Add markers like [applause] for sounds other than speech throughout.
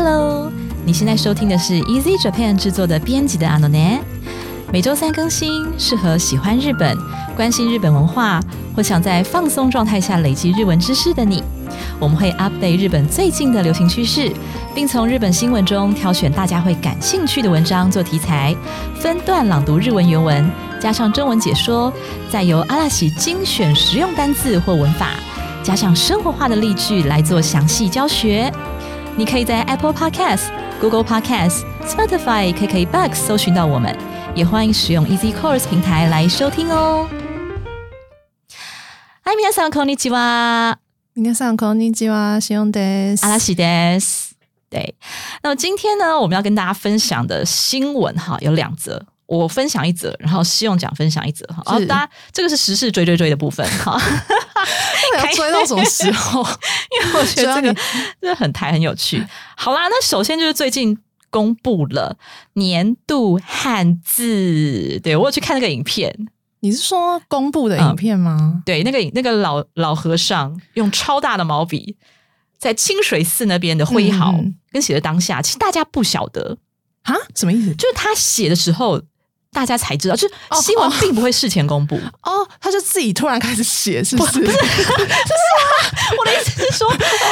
Hello，你现在收听的是 Easy Japan 制作的编辑的阿诺内，每周三更新，适合喜欢日本、关心日本文化或想在放松状态下累积日文知识的你。我们会 update 日本最近的流行趋势，并从日本新闻中挑选大家会感兴趣的文章做题材，分段朗读日文原文，加上中文解说，再由阿拉喜精选实用单字或文法，加上生活化的例句来做详细教学。你可以在 Apple Podcast、Google Podcast、Spotify、KKBox 搜寻到我们，也欢迎使用 Easy Course 平台来收听哦。嗨，皆さんこんにちは。皆さんこんにちは、しおんです。阿拉西德斯。对，那么今天呢，我们要跟大家分享的新闻哈有两则，我分享一则，然后西用讲分享一则哈。哦，大家这个是时事追追追的部分哈。 [laughs] 要追到什么时候？[laughs] 因为我觉得这个真的很台很有趣。好啦，那首先就是最近公布了年度汉字，对我有去看那个影片。你是说公布的影片吗？对，那个那个老老和尚用超大的毛笔在清水寺那边的挥毫跟写的当下，其实大家不晓得啊，什么意思？就是他写的时候。大家才知道，就是新闻并不会事前公布哦，他就自己突然开始写，是不是？不是，[laughs] 就是啊，我的意思是说，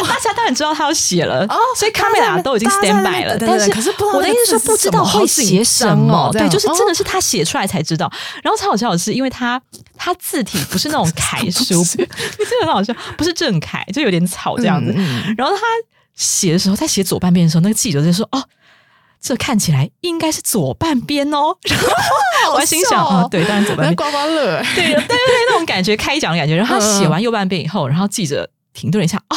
大家当然知道他要写了，哦，所以卡梅拉都已经 stand by 了，但是可是我的意思是不知道会写什么，对，就是真的是他写出来才知道。然后超好笑的是，因为他他字体不是那种楷书，[laughs] 真的很好笑，不是正楷，就有点草这样子。然后他写的时候，在写左半边的时候，那个记者就说哦。这看起来应该是左半边哦，我心想啊，对，当然左半边。刮刮乐，对对对对，那种感觉开奖的感觉。然后他写完右半边以后，然后记者停顿了一下，哦，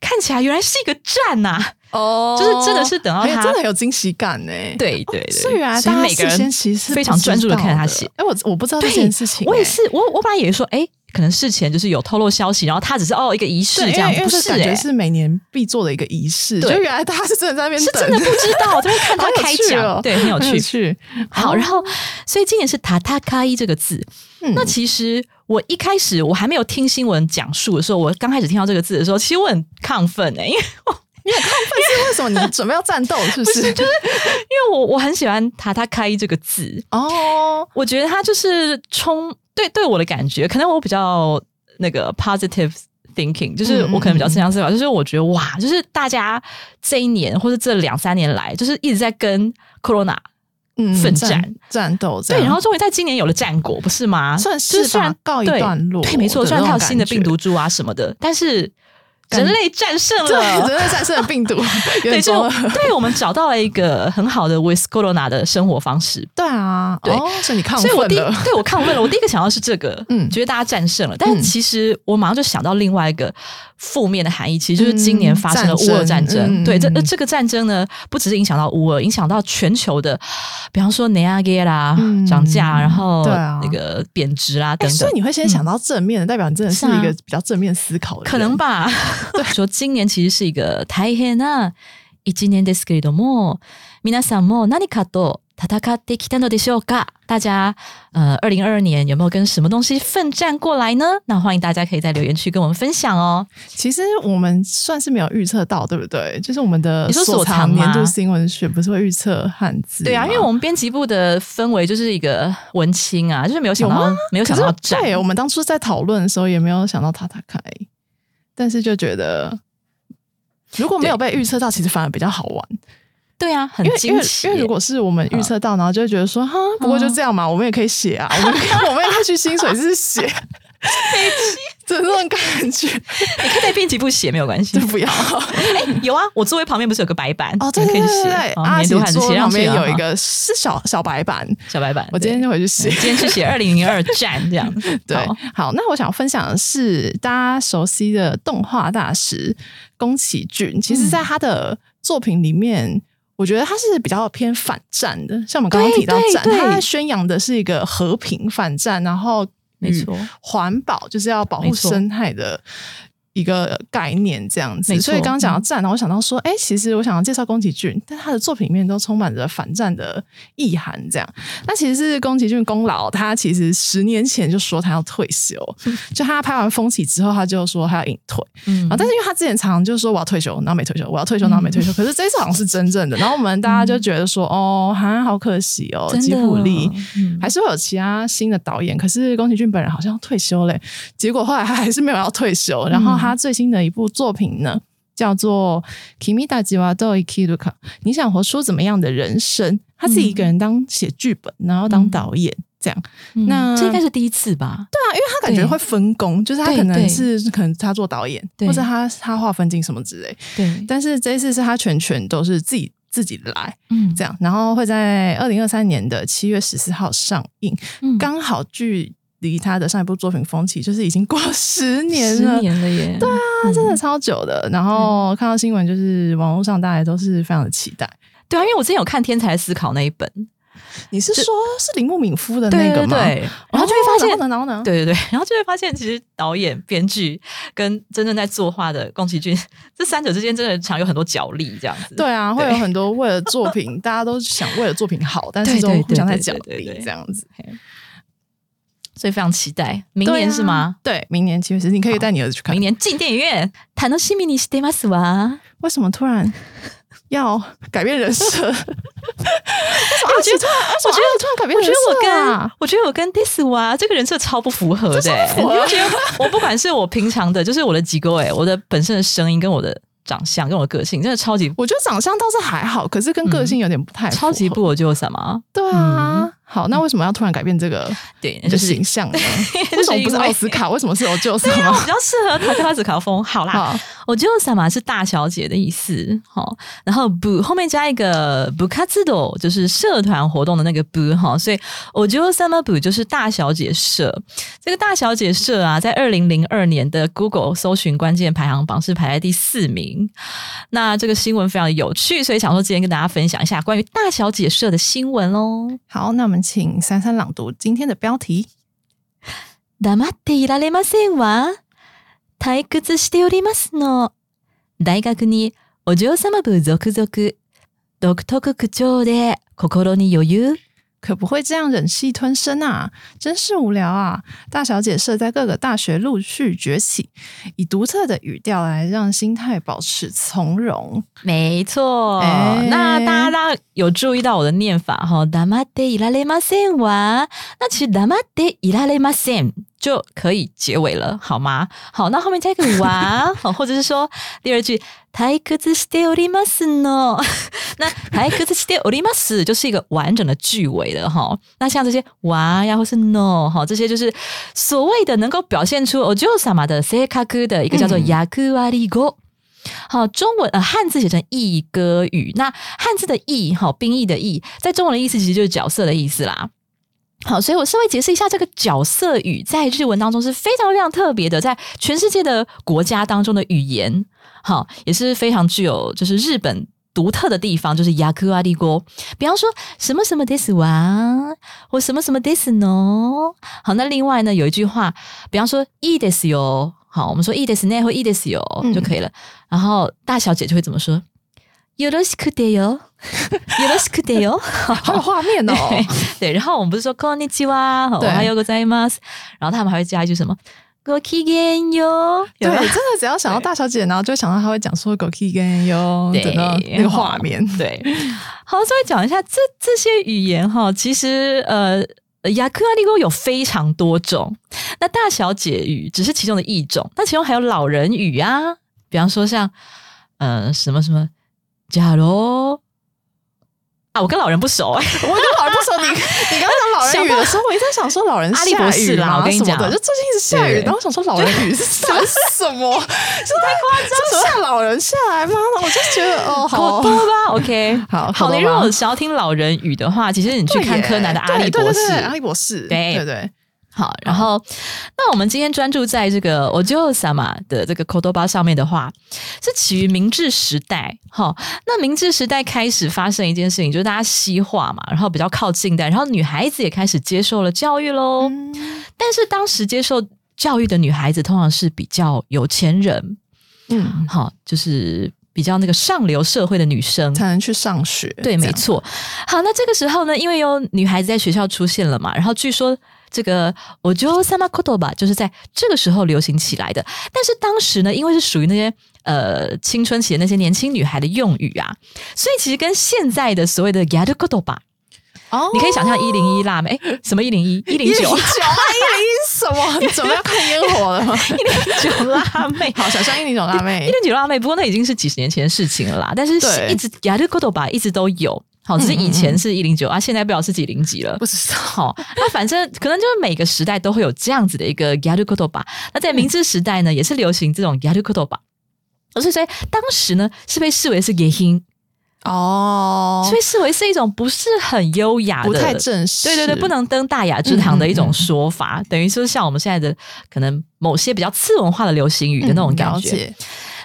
看起来原来是一个站呐，哦，就是真的是等到他真的很有惊喜感呢，对对对，所以原来大家人其实非常专注的看着他写。哎，我我不知道这件事情，我也是，我我本来以为说，哎。可能事前就是有透露消息，然后他只是哦一个仪式这样，不是感觉是每年必做的一个仪式。就原来他是真的在那边，是真的不知道，在看他开讲，对，很有趣。好，然后所以今年是塔塔卡伊这个字。那其实我一开始我还没有听新闻讲述的时候，我刚开始听到这个字的时候，其实我很亢奋哎，因为 [laughs] 你很亢奋是为什么？你准备要战斗是 [laughs] 不是？就是因为我我很喜欢塔塔卡伊这个字哦，我觉得它就是充。对，对我的感觉，可能我比较那个 positive thinking，就是我可能比较正向思考，就是我觉得哇，就是大家这一年或者这两三年来，就是一直在跟 corona 奋战战斗，对，然后终于在今年有了战果，不是吗？算是虽然告一段落，对，没错，虽然它有新的病毒株啊什么的，但是。人类战胜了，人类战胜了病毒。[laughs] 对，就 [laughs] 对我们找到了一个很好的 with corona 的生活方式。对啊，对，所以你亢奋了。对我亢奋了。我第一个想到是这个，[laughs] 嗯，觉得大家战胜了。但是其实我马上就想到另外一个负面的含义，其实就是今年发生了乌俄战争。对，这那这个战争呢，不只是影响到乌俄，影响到全球的，比方说内亚给啦涨价，然后那个贬值啦等等。所以你会先想到正面的，代表你真的是一个比较正面思考的，可能吧。[laughs] 对，说今年其实是一个太黑那一年ですけれども、皆さんも何かと戦ってきたのでしょうか？大家呃，二零二二年有没有跟什么东西奋战过来呢？那欢迎大家可以在留言区跟我们分享哦。其实我们算是没有预测到，对不对？就是我们的你说所藏年度新闻学不是会预测汉字？对啊，因为我们编辑部的氛围就是一个文青啊，就是没有想到，没有想到对，我们当初在讨论的时候也没有想到塔塔开。 但是就觉得，如果没有被预测到，其实反而比较好玩。对啊，很惊奇。因为如果是我们预测到，然后就会觉得说，哈，不过就这样嘛，我们也可以写啊，我们 [laughs] 我们也可以去薪水是写。[laughs] 这种感觉，你可以在编辑部写没有关系，不要。[laughs] 哎，有啊，我座位旁边不是有个白板哦，对对对对，阿姐桌旁边有一个是小小白板，小白板。我今天就回去写，今天去写二零零二 [laughs] 战这样。对，好，那我想分享的是大家熟悉的动画大师宫崎骏，其实在他的作品里面，我觉得他是比较偏反战的，像我们刚刚提到战，他宣扬的是一个和平反战，然后。没错，环保就是要保护生态的一个概念这样子。所以刚刚讲到战，然后我想到说，哎，其实我想要介绍宫崎骏，但他的作品里面都充满着反战的意涵。这样，那其实是宫崎骏功劳，他其实十年前就说他要退休，[laughs] 就他拍完《风起》之后，他就说他要隐退。嗯啊，但是因为他之前常常就说我要退休，然后没退休，我要退休，然后没退休。可是这一次好像是真正的，然后我们大家就觉得说，哦，哈，好可惜哦，吉卜力嗯还是会有其他新的导演，可是宫崎骏本人好像要退休嘞。结果后来他还是没有要退休，然后他最新的一部作品呢，叫做《Kimi da j i wa do ikiruka》，你想活出怎么样的人生？他自己一个人当写剧本，然后当导演。这样，嗯那这应该是第一次吧？对啊，因为他感觉会分工，就是他可能是可能他做导演，或者他他画分镜什么之类。对，但是这一次是他全权都是自己自己来嗯这样，然后会在二零二三年的七月十四号上映，嗯刚好距离他的上一部作品《风起》就是已经过十年十了。年了耶，对啊，真的超久的，然后看到新闻，就是网络上大家都是非常的期待。对啊，因为我之前有看《天才思考》那一本，你是说是铃木敏夫的对那个吗？对对，然后就会发现哦然后呢？对对对，[laughs] 然后就会发现，其实导演、编剧跟真正在作画的宫崎骏，这三者之间真的常有很多角力，这样子。对啊，会有很多为了作品，[laughs] 大家都想为了作品好，但是都互相在角力这样子。所以非常期待明对啊年是吗？？对，明年七月十四，你可以带你儿子去看明。年进电影院，楽しみにしてますわ。为什么突然要改变人设？为什么我觉得突然，我我觉得突然改变我觉人设得我跟啊？我觉得我跟 this 哇这个人设超不符合的、欸，不符合你不觉得？我不管是我平常的，就是我的机构，哎，我的本身的声音跟我的长相跟我的个性，真的超级我觉得长相倒是还好，可是跟个性有点不太符合超级不我就什么？对啊。 好，那为什么要突然改变这个对，的就是形象呢？[laughs] 不是奥斯卡？为什么是我么比？较适合塔克拉斯卡风。好啦，好，我就萨玛是大小姐的意思，好，然后不后面加一个不卡兹多，就是社团活动的那个不哈，所以我就萨玛不就是大小姐社。这个大小姐社啊，在二零零二年的 Google 搜寻关键排行榜是排在第四名。那这个新闻非常有趣，所以想说今天跟大家分享一下关于大小姐社的新闻喽。好，那我们请珊珊朗读今天的标题。黙っていられませんわ。退屈しておりますの。大学にお嬢様部続々。独特口調で心に余裕。可不会这样忍气吞声啊！真是无聊啊！大小姐社在各个大学陆续崛起，以独特的语调来让心态保持从容。没错，哎那大家大家有注意到我的念法哈？黙っていられませんわ。那其实黙っていられません就可以结尾了，好吗？好，那后面加一个わ，好，[laughs] 或者是说第二句退屈しておりますの。[laughs] 那退屈しております就是一个完整的句尾了哈。那像这些わ呀，或是 no 哈，这些就是所谓的能够表现出お嬢様的性格的一个叫做嗯役割語。好，中文呃汉字写成义歌语，那汉字的义好兵役的义，在中文的意思其实就是角色的意思啦。 好，所以我稍微解释一下，这个角色语在日文当中是非常非常特别的，在全世界的国家当中的语言，好，也是非常具有就是日本独特的地方，就是雅克阿利锅。比方说什么什么 this 哇，或什么什么 this no。好，那另外呢有一句话，比方说 e this 哟，好，我们说 e this 呢或 e this 哟嗯就可以了。然后大小姐就会怎么说？よろしくてよ，よ[laughs] ろしくてよ。[laughs] 好有画面哦！对[laughs] 对，然后我们不是说こんにちは，对还有个在ます，然后他们还会加一句什么ごきげんよ，对，有没有真的只要想到大小姐，然后就会想到她会讲说 “go k i g a n 哟”对的那那个画面。对，好，稍微讲一下这这些语言哈，其实呃。雅克阿利沟有非常多种，那大小姐语只是其中的一种，那其中还有老人语啊，比方说像呃什么什么 假如啊，我跟老人不熟 [laughs] 哎、我跟老人不熟，你你刚刚讲老人语的时候，我一直在想说老人阿笠博士啦我跟你讲。就最近一直下雨，然后我想说老人雨是什么？什么？这太夸张了，下老人下来吗？我就觉得哦，[laughs] 好。好多吧，OK，好好，你如果想要听老人语的话，其实你去看柯南的阿笠博士，阿笠博士，对。对对，好，然后那我们今天专注在这个 Ojo Sama 的这个 Kodoba 上面的话，是起于明治时代。哈，那明治时代开始发生一件事情，就是大家西化嘛，然后比较靠近代，然后女孩子也开始接受了教育喽。嗯但是当时接受教育的女孩子通常是比较有钱人，嗯，好，就是比较那个上流社会的女生。才能去上学。对。没错。好，那这个时候呢，因为有女孩子在学校出现了嘛，然后据说这个我就 sama koto 吧，就是在这个时候流行起来的。但是当时呢，因为是属于那些呃青春期的那些年轻女孩的用语啊，所以其实跟现在的所谓的 yadu koto 吧，哦，你可以想象一零一辣妹，哎什么一零一一零一零九一零一什 [laughs] 么？你准备要看烟火了吗？[laughs] 九辣妹。[laughs] 好，想象一零九辣妹一妹零九辣妹，不过那已经是几十年前的事情了啦。但是对一直 yadu koto 吧一直都有，好，只是以前是一零九啊，现在不知道是几零几了。不知道。好，那反正可能就是每个时代都会有这样子的一个 yaru koto 吧。那在明治时代呢，也是流行这种 yaru koto 吧。所以，所以当时呢是被视为是 gay 音，哦所以视为是一种不是很优雅的、不太正式。对对对，不能登大雅之堂的一种说法，等于说像我们现在的可能某些比较次文化的流行语的那种嗯感觉。了解。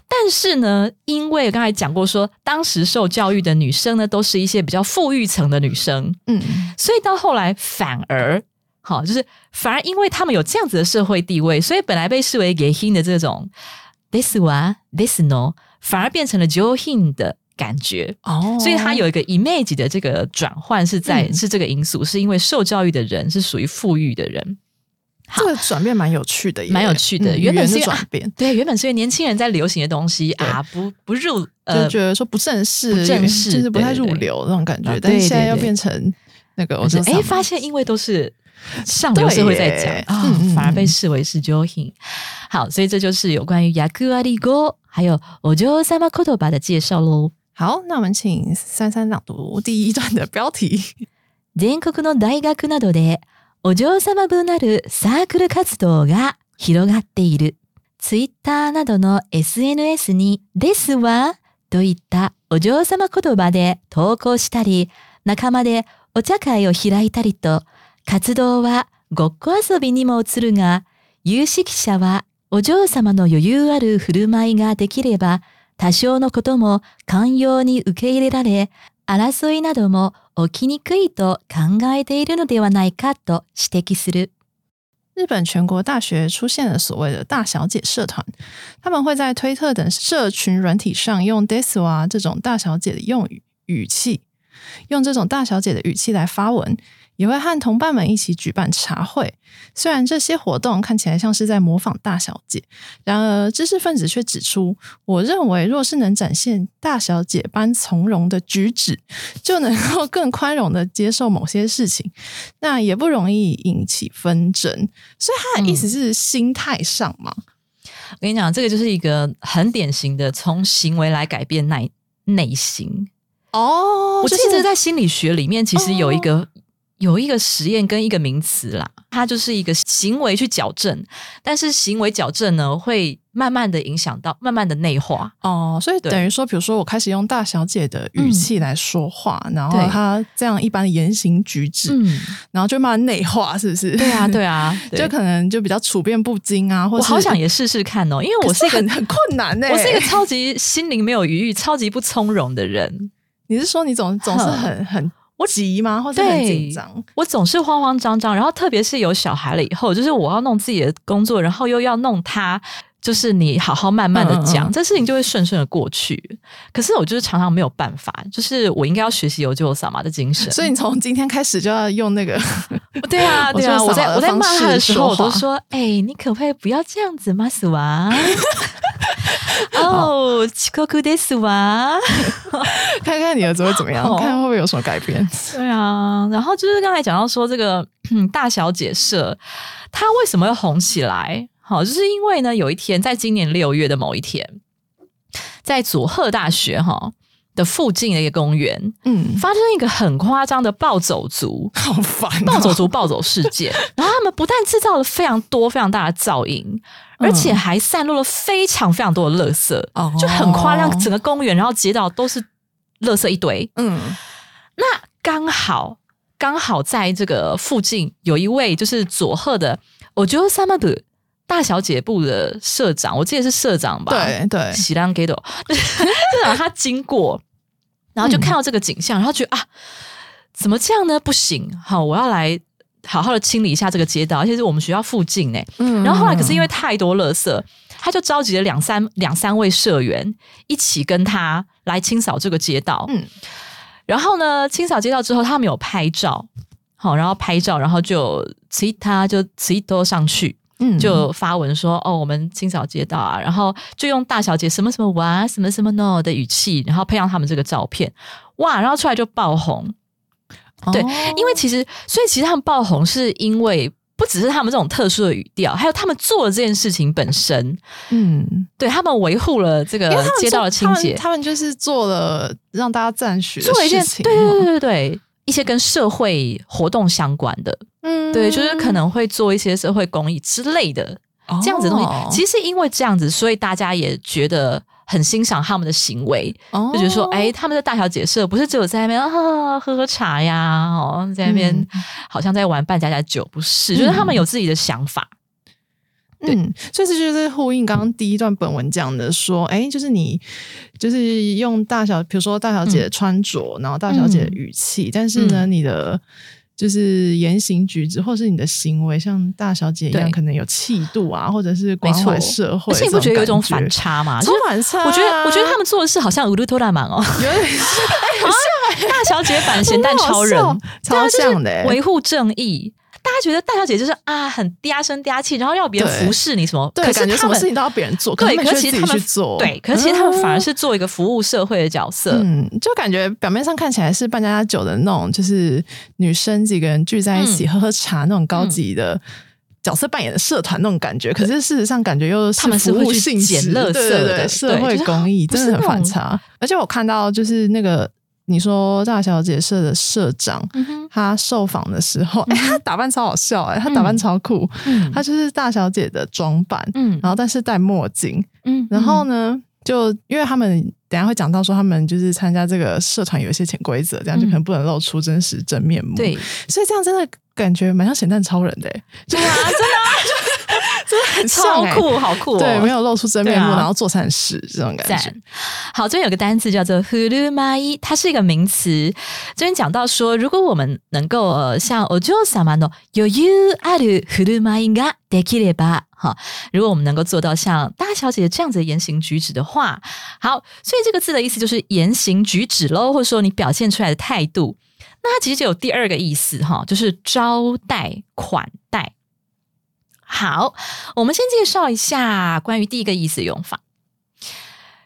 但是呢，因为刚才讲过说，当时受教育的女生呢，都是一些比较富裕层的女生，嗯，所以到后来反而好，就是反而因为他们有这样子的社会地位，所以本来被视为 gay 的这种 this one this no，反而变成了 jo hin 的感觉。哦所以它有一个 image 的这个转换是在、嗯是这个因素，是因为受教育的人是属于富裕的人。这个转变蛮有趣的耶，蛮有趣的嗯语言的原本是因为转变，对，原本是因为年轻人在流行的东西对啊，不不入就呃觉得说不正式，不正式就是不太入对对对流那种感觉啊，但是对现在又对对变成那个，我就就是哎，发现因为都是上流社会在讲对啊、嗯嗯反而被嗯视为是 johin。好，所以这就是有关于 yaku ari go 还有 ojo sama kotoba 的介绍喽。好，那我们请珊珊朗读第一段的标题。[laughs] 全国の大学などで お嬢様部なるサークル活動が広がっている。ツイッターなどの SNS にですわといったお嬢様言葉で投稿したり、仲間でお茶会を開いたりと、活動はごっこ遊びにも移るが、有識者はお嬢様の余裕ある振る舞いができれば、多少のことも寛容に受け入れられ、争いなども起きにくいと考えているのではないかと指摘する。日本全国大学出现了所谓的大小姐社团，他们会在推特等社群软体上用 “deswa” 这种大小姐的用语语气，用这种大小姐的语气来发文，也会和同伴们一起举办茶会。虽然这些活动看起来像是在模仿大小姐，然而知识分子却指出，我认为若是能展现大小姐般从容的举止，就能够更宽容的接受某些事情，那也不容易引起纷争。所以他的意思是心态上嘛？我跟你讲，这个就是一个很典型的从行为来改变内内心。哦我记得在心理学里面，其实有一个、有一个实验跟一个名词啦，它就是一个行为去矫正，但是行为矫正呢，会慢慢的影响到慢慢的内化。哦，所以等于说，比如说我开始用大小姐的语气来说话，然后对她这样一般的言行举止，嗯，然后就慢慢内化，是不是？对啊，对啊，[laughs] 对就可能就比较处变不惊啊，或者我好想也试试看哦，因为我是一个可很很困难呢、我是一个超级心灵没有余裕、超级不从容的人。你是说你总总是很很我急吗？或者很对紧张？我总是慌慌张张，然后特别是有小孩了以后，就是我要弄自己的工作，然后又要弄他，就是你好好慢慢的讲，嗯嗯嗯这事情就会顺顺的过去。可是我就是常常没有办法，就是我应该要学习有救萨玛的精神。[laughs] 所以你从今天开始就要用那个对啊，对啊，我觉得我在我在扫的方式骂他的时候，我说话都说：“哎、你可不可以不要这样子吗，死娃？”哦，遅刻ですわ。看看你儿子会怎么样，哦看会不会有什么改变。[laughs] 对啊，然后就是刚才讲到说这个嗯大小姐社，它为什么要红起来？ 好，就是因为呢，有一天在今年六月的某一天，在佐贺大学哈的附近的一个公园，嗯，发生一个很夸张的暴走族。[laughs] 好烦、哦，暴走族暴走事件，[laughs] 然后他们不但制造了非常多非常大的噪音，而且还散落了非常非常多的垃圾，哦就很夸张，整个公园然后街道都是垃圾一堆。嗯那刚好刚好在这个附近有一位就是佐贺的，我觉得萨玛的大小姐部的社长，我记得是社长吧？对对，喜兰给的，[laughs] 社长他经过，然后就看到这个景象，然后觉得啊，怎么这样呢？不行，好，我要来好好的清理一下这个街道，而且是我们学校附近呢。嗯然后后来可是因为太多垃圾，他就召集了两三两三位社员一起跟他来清扫这个街道。嗯然后呢，清扫街道之后，他们有拍照，好，然后拍照，然后就其他就其都上去，嗯就发文说哦，我们清扫街道啊，然后就用大小姐什么什么哇什么什么 no 的语气，然后配上他们这个照片，哇，然后出来就爆红。对哦因为其实，所以其实他们爆红是因为不只是他们这种特殊的语调，还有他们做的这件事情本身，嗯，对他们维护了这个街道的清洁。他们，就是做了让大家赞许的做了一件事情。对对对对对。一些跟社会活动相关的，嗯。对，就是可能会做一些社会公益之类的这样子的东西。哦其实因为这样子，所以大家也觉得很欣赏他们的行为，哦。就觉得说，哎、他们的大小姐社不是只有在那边啊喝喝茶呀，哦，在那边嗯。好像在玩扮家家酒，不是，就是他们有自己的想法。对。嗯，所以这就是呼应刚刚第一段本文讲的，说，哎，就是你就是用大小，比如说大小姐的穿着，然后大小姐的语气，但是呢，你的就是言行举止，或是你的行为，像大小姐一样，可能有气度啊，或者是关怀社会，而且你不觉得有一种反差吗？超就是反差啊？我觉得，我觉得他们做的事好像乌鲁托拉满哦，有点 [laughs] 像大小姐版 [laughs] 咸蛋超人。超像的欸。维护正义。大家觉得大小姐就是啊，很嗲声嗲气，然后要别人服侍你什么？对，可是感觉他们什么事情都要别人做，对，可是其实他们去做，对，可是其实他们反而嗯是做一个服务社会的角色。嗯，就感觉表面上看起来是办家家酒的那种，就是女生几个人聚在一起嗯喝喝茶那种高级的。角色扮演的社团那种感觉，可是事实上感觉又是他们是服会去务性质捡垃圾对对的对社会公益，真的很反差。[laughs] 而且我看到就是那个你说大小姐社的社长，嗯，他受访的时候，哎、[laughs] 他打扮超好笑哎、他打扮嗯。超酷，嗯。他就是大小姐的装扮，嗯。然后但是戴墨镜，嗯然后呢，就因为他们等下会讲到说，他们就是参加这个社团有一些潜规则，这样就可能不能露出真实真面目。对，所以这样真的感觉蛮像咸蛋超人的、欸，对啊，真的真的 [laughs] 很像欸。超酷，好酷哦！对，没有露出真面目，对啊然后做善事这种感觉赞。。好，这边有个单词叫做 “huru mai”，它是一个名词。这边讲到说，如果我们能够呃像お嬢様の余裕ある振る舞いができれば，哈，如果我们能够做到像大小姐这样子的言行举止的话，好，所以这个字的意思就是言行举止喽，或者说你表现出来的态度。那它其实就有第二个意思哈，就是招待款待。 好，我们先介绍一下关于第一个意思用法。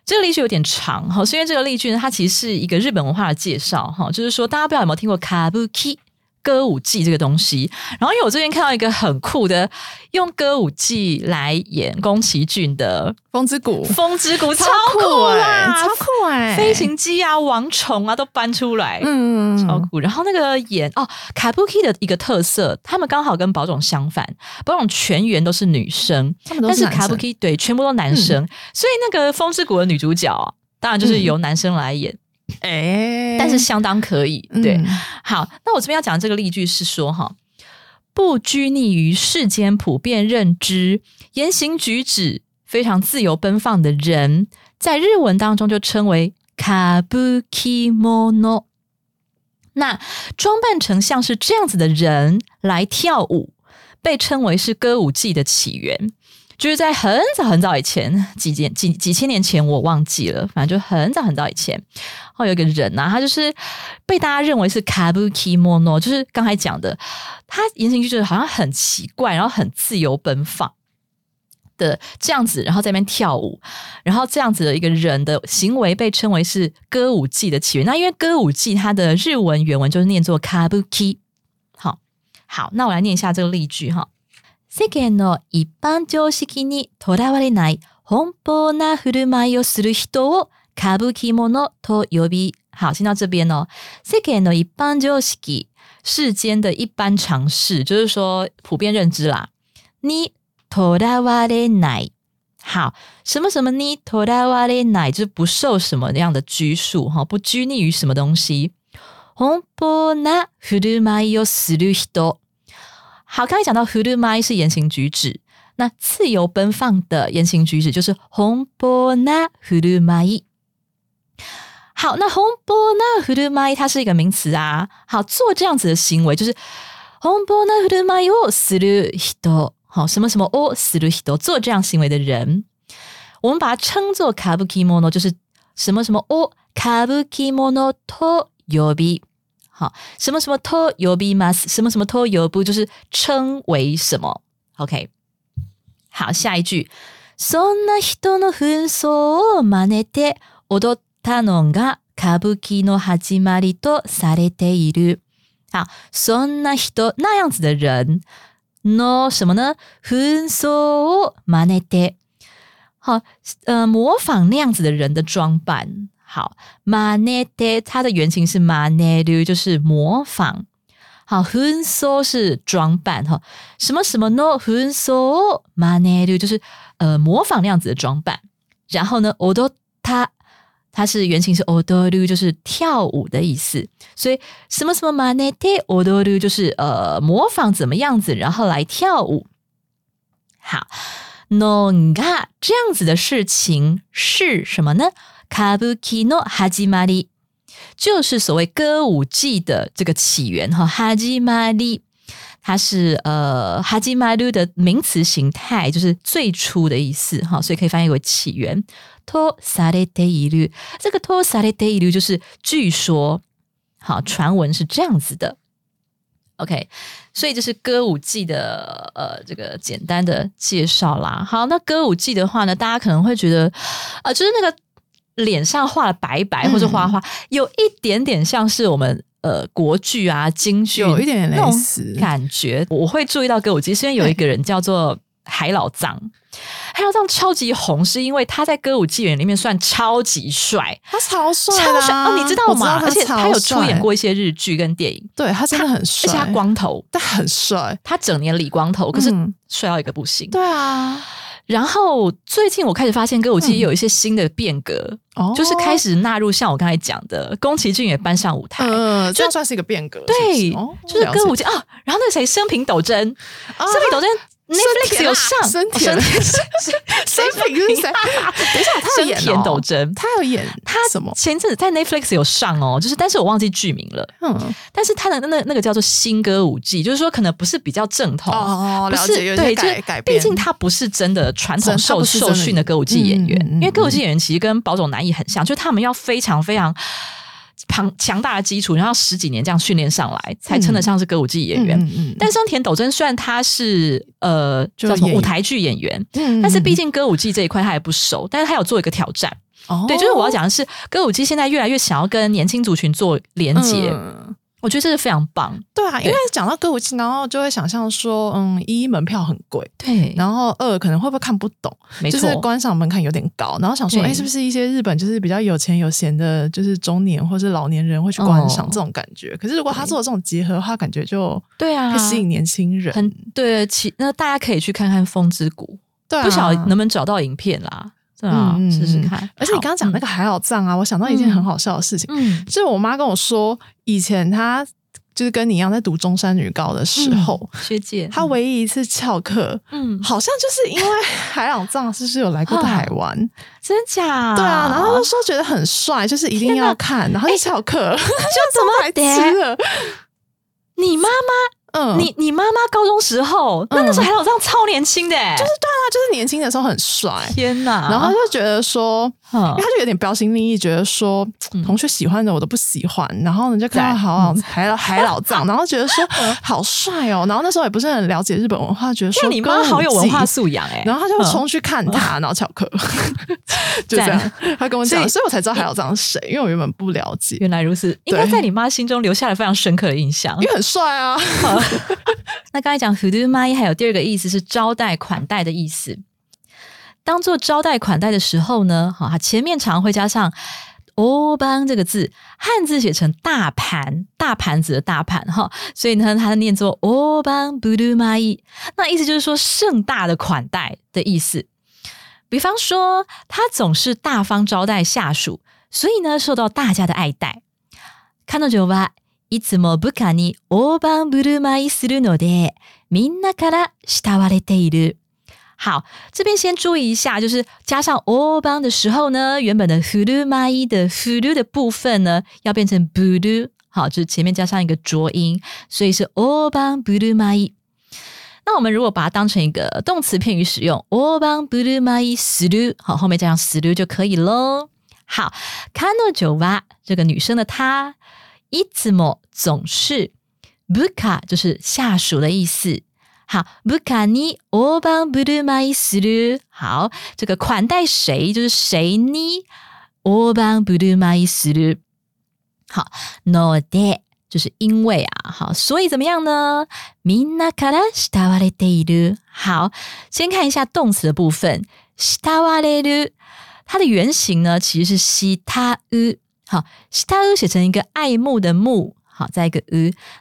这个例句有点长哈，是因为这个例句呢，它其实是一个日本文化的介绍哈，就是说大家不知道有没有听过 kabuki 歌舞伎这个东西。然后因为我最近看到一个很酷的用歌舞伎来演宫崎骏的风之谷《风之谷》，超酷酷哎、啦，超酷哎、飞行机啊、王虫啊都搬出来，嗯，嗯，超酷。然后那个演哦，kabuki 的一个特色，他们刚好跟宝冢相反，宝冢全员都是女生，但是男生。kabuki 对全部都男生，所以那个风之谷的女主角啊，当然就是由男生来演，哎、但是相当可以。对，嗯好，那我这边要讲的这个例句是说哈。不拘泥于世间普遍认知，言行举止非常自由奔放的人，在日文当中就称为 kabuki mono。那装扮成像是这样子的人来跳舞，被称为是歌舞伎的起源。就是在很早很早以前，几几几几千年前，我忘记了，反正就很早很早以前，后有一个人啊，他就是被大家认为是 kabuki mono，就是刚才讲的，他言行举止好像很奇怪，然后很自由奔放的这样子，然后在那边跳舞，然后这样子的一个人的行为被称为是歌舞伎的起源。那因为歌舞伎它的日文原文就是念作 kabuki。好，好，那我来念一下这个例句哈。世間の一般常識にとらわれない奔放な振る舞いをする人を歌舞伎者と呼び。好，先到这边哦。世間の一般常識，世间的一般常识，就是说普遍认知啦。你とらわれない。好，什么什么你とらわれない，就是不受什么样的拘束哈，不拘泥于什么东西。奔放な振る舞いをする人。好，刚才讲到 h u r u m a i 是言行举止，那自由奔放的言行举止就是 honbona h u r u m a i 好，那 honbona h u r u m a i 它是一个名词啊。好，做这样子的行为就是 奔波な振る舞いをする人，好，什么什么をする人，做这样行为的人，我们把它称作カブキモノ，就是什么什么をカブキモノと呼び。 好，什么什么と呼びます，什么什么と呼ぶ，就是称为什么。OK，好，下一句。そんな人の紛争を真似て踊ったのが歌舞伎の始まりとされている。好，そんな人那样子的人の什么呢？紛争を真似て，好，呃，模仿那样子的人的装扮。 好，真似て它的原型是真似る，就是模仿。好，紛争是装扮哈，什么什么の紛争真似る就是呃模仿那样子的装扮。然后呢，踊它它是原型是踊る，就是跳舞的意思。所以什么什么真似て踊る就是呃模仿怎么样子，然后来跳舞。好，のが这样子的事情是什么呢？ 歌舞伎の始まり就是所谓歌舞伎的这个起源哈。始まり它是呃始まる的名词形态，就是最初的意思哈，所以可以翻译为起源。とされている这个とされている就是据说，好传闻是这样子的。OK，所以这是歌舞伎的呃这个简单的介绍啦。好，那歌舞伎的话呢，大家可能会觉得呃，就是那个。 脸上画了白白或者花花，有一点点像是我们呃国剧啊京剧，有一点点类似感觉。我会注意到歌舞伎，是因为有一个人叫做海老藏，海老藏超级红，是因为他在歌舞伎园里面算超级帅，他超帅，超帅哦！你知道吗？而且他有出演过一些日剧跟电影，对他真的很帅，而且他光头，但很帅，他整年理光头，可是帅到一个不行。对啊。然后最近我开始发现歌舞伎也有一些新的变革，就是开始纳入像我刚才讲的，宫崎骏也搬上舞台，就算是一个变革。对，就是歌舞伎啊。然后那个谁，生平斗真，生平斗真。Netflix 有上，生田，生田是谁？等一下，他有演田斗真，他有演他什么？前阵子在 Netflix 有上哦，就是但是我忘记剧名了。嗯，但是他的那那个叫做新歌舞伎，就是说可能不是比较正统哦，不是对，就改毕竟他不是真的传统受受训的歌舞伎演员，因为歌舞伎演员其实跟宝冢男艺很像，就是他们要非常非常。庞强大的基础，然后十几年这样训练上来，才称得上是歌舞伎演员。但松田斗真虽然他是呃叫什么舞台剧演员，但是毕竟歌舞伎这一块他也不熟，但是他有做一个挑战。对，就是我要讲的是，歌舞伎现在越来越想要跟年轻族群做连接。我觉得这是非常棒，对啊，因为讲到歌舞伎，然后就会想象说，嗯，一门票很贵，对，然后二可能会不会看不懂，没错，就是观赏门槛有点高，然后想说，哎，是不是一些日本就是比较有钱有闲的，就是中年或是老年人会去观赏这种感觉？可是如果他做这种结合的话，感觉就对啊，会吸引年轻人，很对。其那大家可以去看看《风之谷》，对，不晓得能不能找到影片啦。对啊，试试看。而且你刚刚讲那个海老藏啊，我想到一件很好笑的事情，嗯，就是我妈跟我说，以前她。就是跟你一样在读中山女高的时候，学姐，她唯一一次翘课，嗯，好像就是因为海老藏是不是有来过台湾？[laughs] 真假？对啊，然后就说觉得很帅，就是一定要看，然后就翘课，[laughs] 就怎么来吃了？你妈妈？嗯，你你妈妈高中时候，那那时候海老藏超年轻的，就是对啊，就是年轻的时候很帅，天哪！然后就觉得说，因为他就有点标新立异，觉得说同学喜欢的我都不喜欢，然后呢就看到好好 [laughs] 海老海老藏，然后觉得说 [laughs] 好帅哦，然后那时候也不是很了解日本文化，觉得说你妈好有文化素养哎，然后他就冲去看他，然后翘课，就这样，他跟我讲，所以我才知道海老藏是谁，因为我原本不了解。原来如此，应该在你妈心中留下了非常深刻的印象，因为很帅啊。[laughs] 那刚才讲 “hudu mai” 还有第二个意思是招待款待的意思。当做招待款待的时候呢，哈，前面常会加上“欧邦”这个字，汉字写成大盘，大盘子的大盘哈，所以呢，它念作“欧邦 budu mai”。那意思就是说盛大的款待的意思。比方说，他总是大方招待下属，所以呢，受到大家的爱戴。看到酒吧。いつも部下に大盤振る舞いするので、みんなから慕われている。好，这边先注意一下，就是加上大盤的时候呢，原本的振る舞い的振る的部分呢，要变成ブル 好，就是前面加上一个浊音，所以是 o b a n buru mai。那我们如果把它当成一个动词片语使用 o b a n buru mai suru，好，后面加上 suru 就可以喽。好，kano jo wa 这个女生的她， いつも总是 buka 就是下属的意思。好，buka ni o b a n buru mai suru。好，这个款待谁就是谁呢 o b a n buru mai suru。好，no de 就是因为啊，好，所以怎么样呢？みんなから慕われている。好，先看一下动词的部分，慕われる，它的原型呢其实是西他う。 好，西他う写成一个爱慕的慕。好，再一个呃，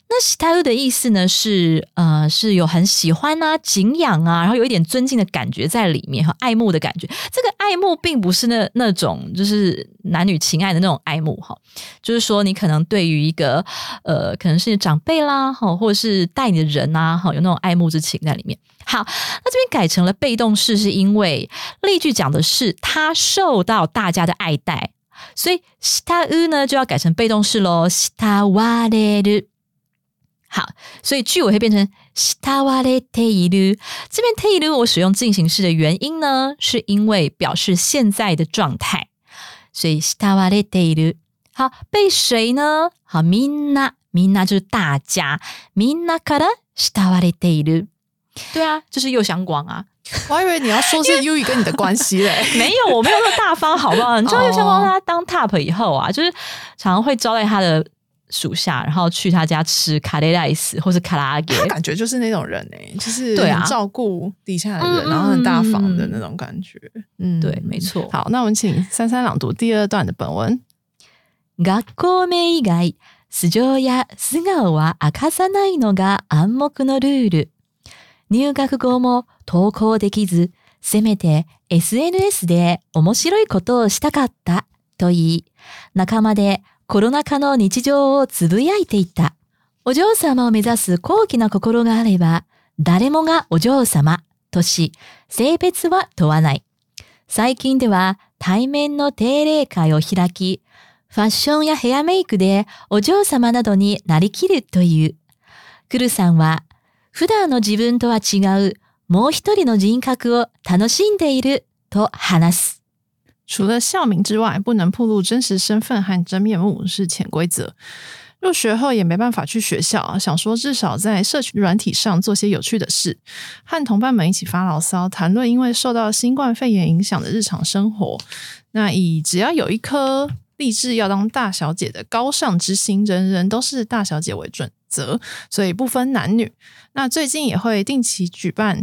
那喜他的意思呢是呃是有很喜欢啊、敬仰啊，然后有一点尊敬的感觉在里面，和爱慕的感觉。这个爱慕并不是那那种就是男女情爱的那种爱慕哈，就是说你可能对于一个呃可能是长辈啦哈，或者是带你的人呐哈，有那种爱慕之情在里面。好，那这边改成了被动式，是因为例句讲的是他受到大家的爱戴。所以したう呢就要改成被动式喽，したわれる。好，所以句尾会变成したわれている。这边ている我使用进行式的原因呢，是因为表示现在的状态。所以したわれている。好，被谁呢？好，みんな，みんな就是大家。みんなからしたわれている。 对啊，就是右相光啊。我还以为你要说是 U 与跟你的关系嘞，[laughs] 没有，我没有那么大方，好不好？你知道，就像他当 top 以后啊，就是常常会招待他的属下，然后去他家吃卡雷莱斯或是卡拉给，他感觉就是那种人哎，就是对啊，照顾底下的人，然后很大方的那种感觉。嗯，对，没错。好，那我们请三三朗读第二段的本文。学校名以外、素性や素顔は明かさないのが暗黙のルール。 入学後も投稿できず、せめて SNS で面白いことをしたかったと言い、仲間でコロナ禍の日常をつぶやいていた。お嬢様を目指す高貴な心があれば、誰もがお嬢様とし、性別は問わない。最近では対面の定例会を開き、ファッションやヘアメイクでお嬢様などになりきるという。クルさんは普段の自分とは違うもう一人の人格を楽しんでいると話す。除了校名之外，不能暴露真实身份和真面目是潜规则。入学后也没办法去学校，想说至少在社群软体上做些有趣的事，和同伴们一起发牢骚，谈论因为受到新冠肺炎影响的日常生活。那以只要有一颗立志要当大小姐的高尚之心，人人都是大小姐为准 则，所以不分男女。那最近也会定期举办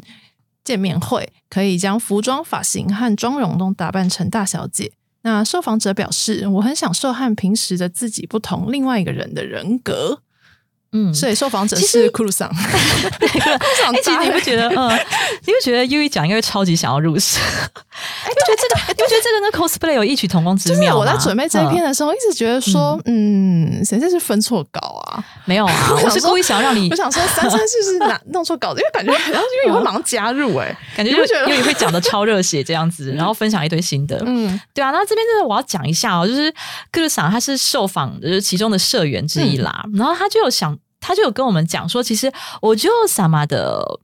见面会，可以将服装、发型和妆容都打扮成大小姐。那受访者表示，我很享受和平时的自己不同，另外一个人的人格。嗯，所以受访者是库鲁桑。库鲁桑，其实你不觉得？嗯，[laughs] 你不觉得 U 一讲应该会超级想要入室？哎，[laughs] 觉得这个，[laughs] 你不觉得这个跟 cosplay 有异曲同工之妙我在准备这一篇的时候，一直觉得说，嗯，谁这是分错稿啊？没有啊，我是故意想让你，我想说三三是不是拿弄错稿子？因为感觉好像因为你会马上加入，哎，感觉就觉得因为会讲的超热血这样子，然后分享一堆心得。嗯，对啊。那这边就是我要讲一下哦，就是克鲁桑他是受访就是其中的社员之一啦，然后他就有想。他就有跟我们讲说，其实我就萨玛的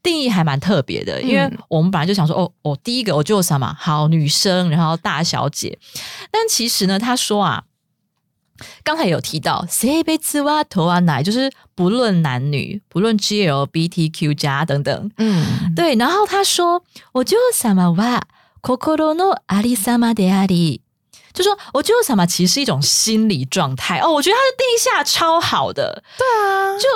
定义还蛮特别的，因为我们本来就想说，哦哦，第一个我就萨玛好女生，然后大小姐，但其实呢，他说啊，刚才有提到 “say b 哇头啊奶”，就是不论男女，不论 GLBTQ 加等等，嗯，对。然后他说，我就萨玛哇，kokoro no ari sama de ari。就说我觉得什么其实是一种心理状态哦，我觉得他的定义下超好的，对啊，就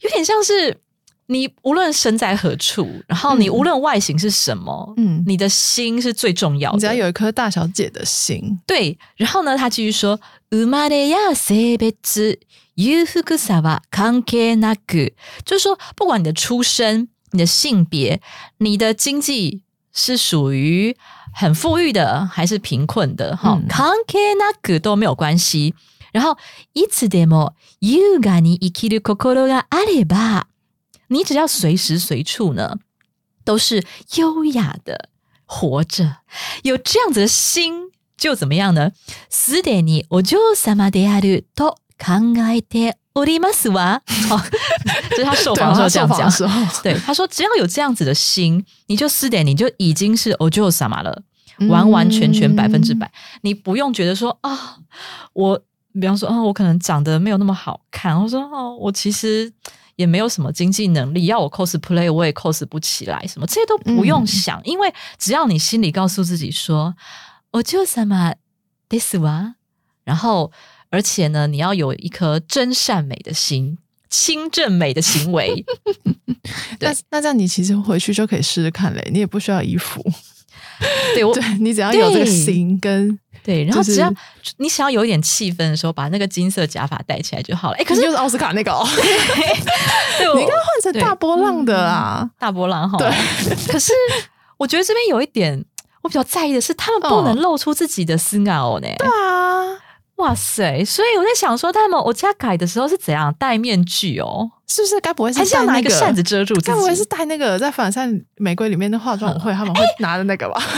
有点像是你无论身在何处，然后你无论外形是什么，嗯，你的心是最重要的，只要有一颗大小姐的心，对。然后呢，他继续说，生まれや性別、裕福さは関係なく，就是说不管你的出身、你的性别、你的经济是属于。 很富裕的还是贫困的，哈，関係なく都没有关系。然后いつでも優雅に生きる心があれば，你只要随时随处呢都是优雅的活着，有这样子的心，就怎么样呢？すでにお嬢様であると 考えて おりますわ。[laughs] 哦，这是他受访的时候这样讲。时候，对，他说只要有这样子的心，你就四点，你就已经是お嬢様了，完完全全百分之百，你不用觉得说啊，我比方说啊，我可能长得没有那么好看，我说哦，我其实也没有什么经济能力，要我 cosplay 我也 cos 不起来，什么这些都不用想，因为只要你心里告诉自己说我就什么 this 哇，然后 而且呢，你要有一颗真善美的心。清正美的行为，[laughs] 那那这样你其实回去就可以试试看嘞，你也不需要衣服，对我 [laughs] 对你只要有这个心跟对，然后只要你想要有一点气氛的时候，把那个金色假发戴起来就好了。哎，可是可是就是奥斯卡那个哦，[laughs] 你应该换成大波浪的啊，大波浪哈，对。可是我觉得这边有一点我比较在意的是，他们不能露出自己的私偶呢。对啊，哇塞！所以我在想说，他们我家改的时候是怎样戴面具哦，是不是？该不会是还是要戴拿一个扇子遮住自该不会是？戴那个在反扇玫瑰里面的化妆舞会，他们会拿的那个吧？[laughs]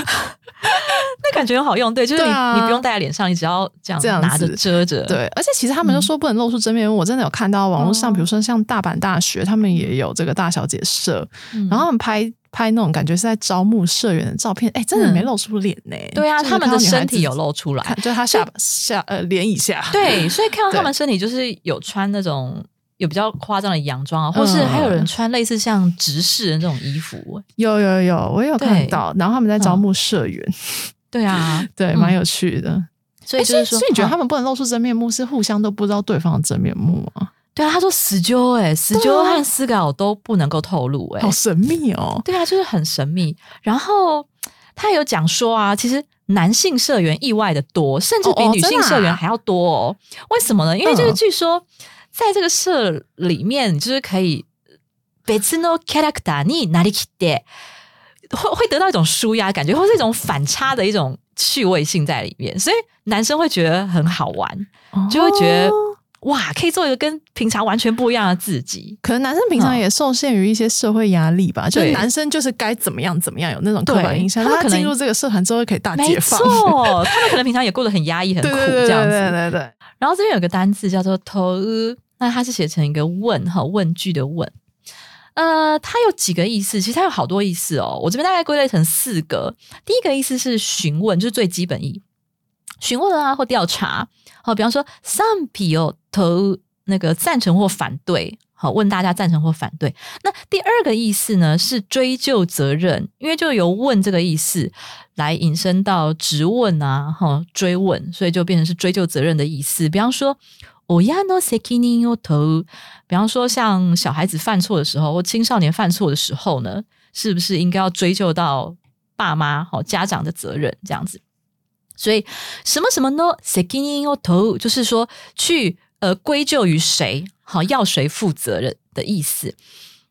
那感觉很好用，对，就是你、啊你不用戴在脸上，你只要这样这样子拿着遮着，对，而且其实他们都说不能露出真面目，我真的有看到网络上，哦比如说像大阪大学，他们也有这个大小姐社，嗯然后他们拍拍那种感觉是在招募社员的照片，哎，真的没露出脸呢。对啊，他们的身体有露出来，就他下巴下呃脸以下，对，[laughs] 所以看到他对。们身体就是有穿那种有比较夸张的洋装啊，或是嗯还有人穿类似像执事的那种衣服。有有有，我也有看到，然后他们在招募社员，对啊，[laughs] 对，嗯。蛮有趣的。所以就是说，哎所以你觉得他嗯。们不能露出真面目，是互相都不知道对方的真面目吗？对啊？他说死揪哎，死揪和私稿都不能够透露哎好，神秘哦。对啊，就是很神秘。然后他有讲说啊，其实男性社员意外的多，甚至比女性哦哦真的啊社员还要多哦。为什么呢？因为就是嗯据说在这个社里面，你就是可以別のキャラクターになりきって。会会得到一种舒压感觉，或是一种反差的一种趣味性在里面，所以男生会觉得很好玩，就会觉得、哦 哇，可以做一个跟平常完全不一样的自己。可能男生平常也受限于一些社会压力吧，就是男生就是该怎么样怎么样，有那种刻板印象。他们可能他进入这个社团之后可以大解放，错，他们可能平常也过得很压抑、很苦对对对这样子。对对对，然后这边有个单字叫做“头”，那它是写成一个问哈问句的问。呃，它有几个意思？其实它有好多意思哦。我这边大概归类成四个。第一个意思是询问，就是最基本意，询问啊或调查。好，比方说上皮哦投那个赞成或反对。好，问大家赞成或反对。那第二个意思呢是追究责任，因为就由问这个意思来引申到质问啊，哈，追问，所以就变成是追究责任的意思。比方说，親の責任を問う，比方说像小孩子犯错的时候，或青少年犯错的时候呢，是不是应该要追究到爸妈、好家长的责任这样子？ 所以什么什么呢？責任を問う，就是说去呃归咎于谁，好要谁负责任的意思。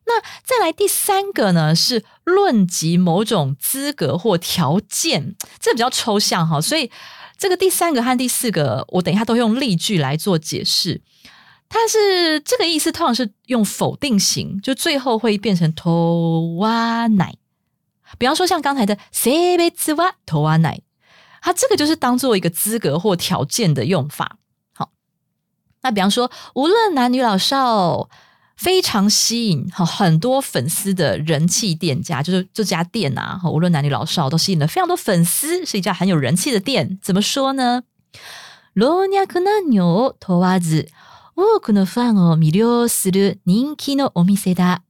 那再来第三个呢，是论及某种资格或条件，这比较抽象哈，所以这个第三个和第四个，我等一下都用例句来做解释。它是这个意思，通常是用否定型，就最后会变成头哇奶。比方说像刚才的性別は头哇奶， 它这个就是当做一个资格或条件的用法。好，那比方说，无论男女老少，非常吸引好很多粉丝的人气店家，就是这家店啊，无论男女老少都吸引了非常多粉丝，是一家很有人气的店。怎么说呢？老若男女を問わず、多くのファンを魅了する人気のお店だ。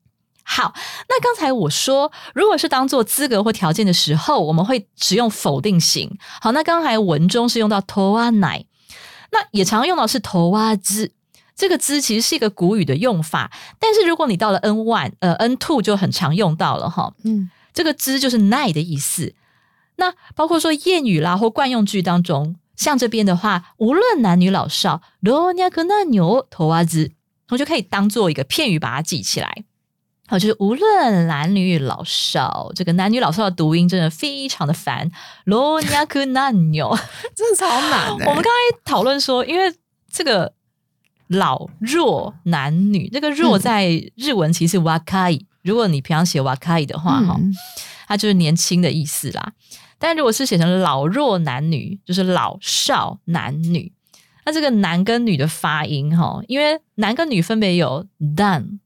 好，那刚才我说，如果是当做资格或条件的时候，我们会使用否定型。好，那刚才文中是用到問わない，那也常用到是問わず。这个“之”其实是一个古语的用法，但是如果你到了 N one 呃 N two 就很常用到了哈。嗯，这个“之”就是“奈”的意思。那包括说谚语啦或惯用句当中，像这边的话，无论男女老少，老若男女問わず，我就可以当做一个片语把它记起来。 好，就是无论男女老少，这个男女老少的读音真的非常的烦。老若男女，真的超难 [laughs] 欸。我们刚才讨论说，因为这个老弱男女，这个弱嗯在日文其实是 wakai，、如果你平常写 wakai 的话，哈、嗯它就是年轻的意思啦。但如果是写成老弱男女，就是老少男女。那这个男跟女的发音哈，因为男跟女分别有 done，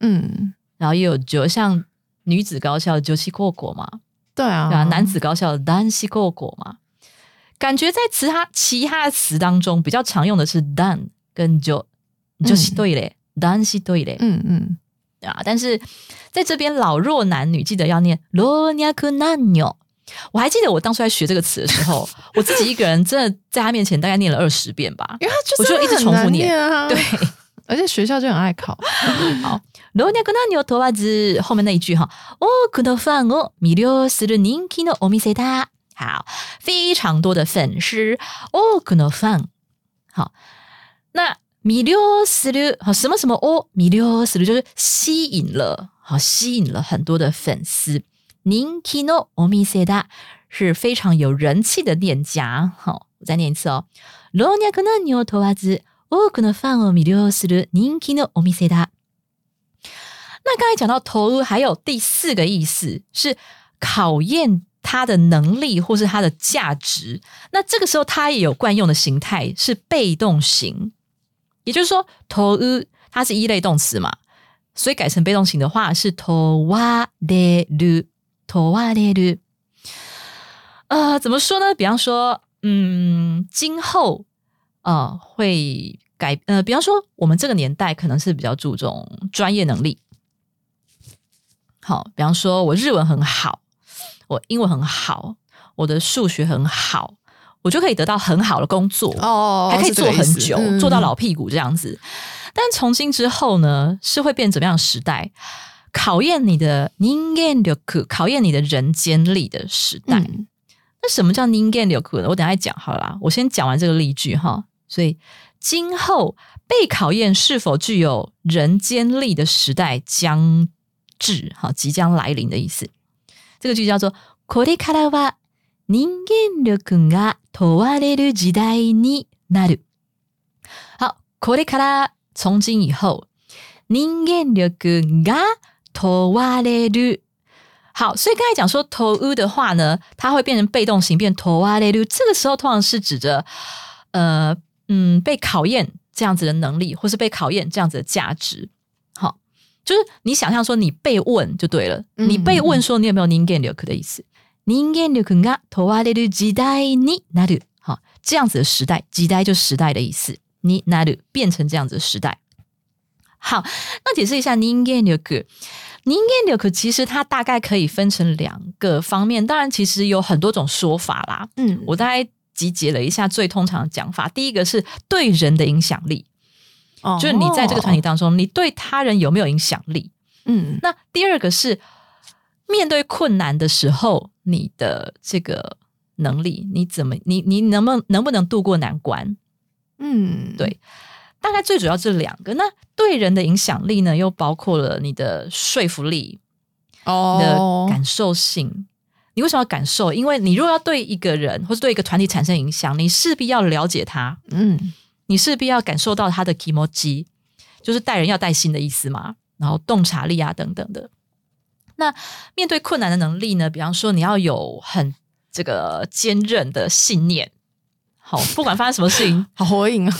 嗯，然后也有就像女子高校九七过果嘛，对啊，对啊，男子高校的单西过果嘛，感觉在其他其他的词当中比较常用的是 done 跟就就是对嘞，单西对嘞，嗯嗯，啊，但是在这边老弱男女记得要念罗尼亚克南纽。我还记得我当初在学这个词的时候，[laughs] 我自己一个人真的在他面前大概念了二十遍吧。因为他就我就一直重复念啊，对，而且学校就很爱考，[laughs] 好，老若な牛头袜子后面那一句哈，多くのファンを魅了する人気のお店だ。好，非常多的粉丝，多くのファン。好，那魅了する好什么什么哦，魅了する就是吸引了，好吸引了很多的粉丝。人気のお店だ是非常有人气的店家。好，我再念一次哦，老若な牛头袜子。多くのファンを魅了する人気のお店だ。 那刚才讲到投入，还有第四个意思是考验他的能力或是他的价值。那这个时候，它也有惯用的形态是被动型，也就是说，投入它是一类动词嘛，所以改成被动型的话是投われる，投われる。呃，怎么说呢？比方说，嗯，今后。呃，会改呃，比方说，我们这个年代可能是比较注重专业能力。 好，比方说我日文很好，我英文很好，我的数学很好，我就可以得到很好的工作哦，还可以做很久，嗯做到老屁股这样子。但从今之后呢，是会变怎么样的时代？考验你的人間力，考验你的人间力的时代。嗯那什么叫人間力呢？我等下讲好了啦，我先讲完这个例句哈。所以，今后被考验是否具有人间力的时代将至，哈，即将来临的意思。这个句叫做“これからは人間力が問われる時代になる”。好，これから从今以后，人間力が問われる。好，所以刚才讲说“投入”的话呢，它会变成被动型，变“問われる”。这个时候通常是指着呃。嗯，被考验这样子的能力，或是被考验这样子的价值，好， 就是你想象说你被问就对了，嗯你被问说你有没有人間力的意思，人間力が問われる時代になる，好，这样子的时代，時代就时代的意思，になる变成这样子的时代。好，那解释一下人間力。人間力其实它大概可以分成两个方面，当然其实有很多种说法啦。嗯，我大概集结了一下最通常的讲法。第一个是对人的影响力， 哦就是你在这个团体当中，你对他人有没有影响力？嗯那第二个是面对困难的时候，你的这个能力，你怎么，你你能不能能不能度过难关？嗯，对大概最主要这两个。那对人的影响力呢，又包括了你的说服力、你的哦，感受性。你为什么要感受？因为你如果要对一个人或是对一个团体产生影响，你势必要了解他，嗯你势必要感受到他的 emoji，就是带人要带心的意思嘛。然后洞察力啊等等的。那面对困难的能力呢？比方说你要有很这个坚韧的信念。好，不管发生什么事情，[laughs] 好火影啊，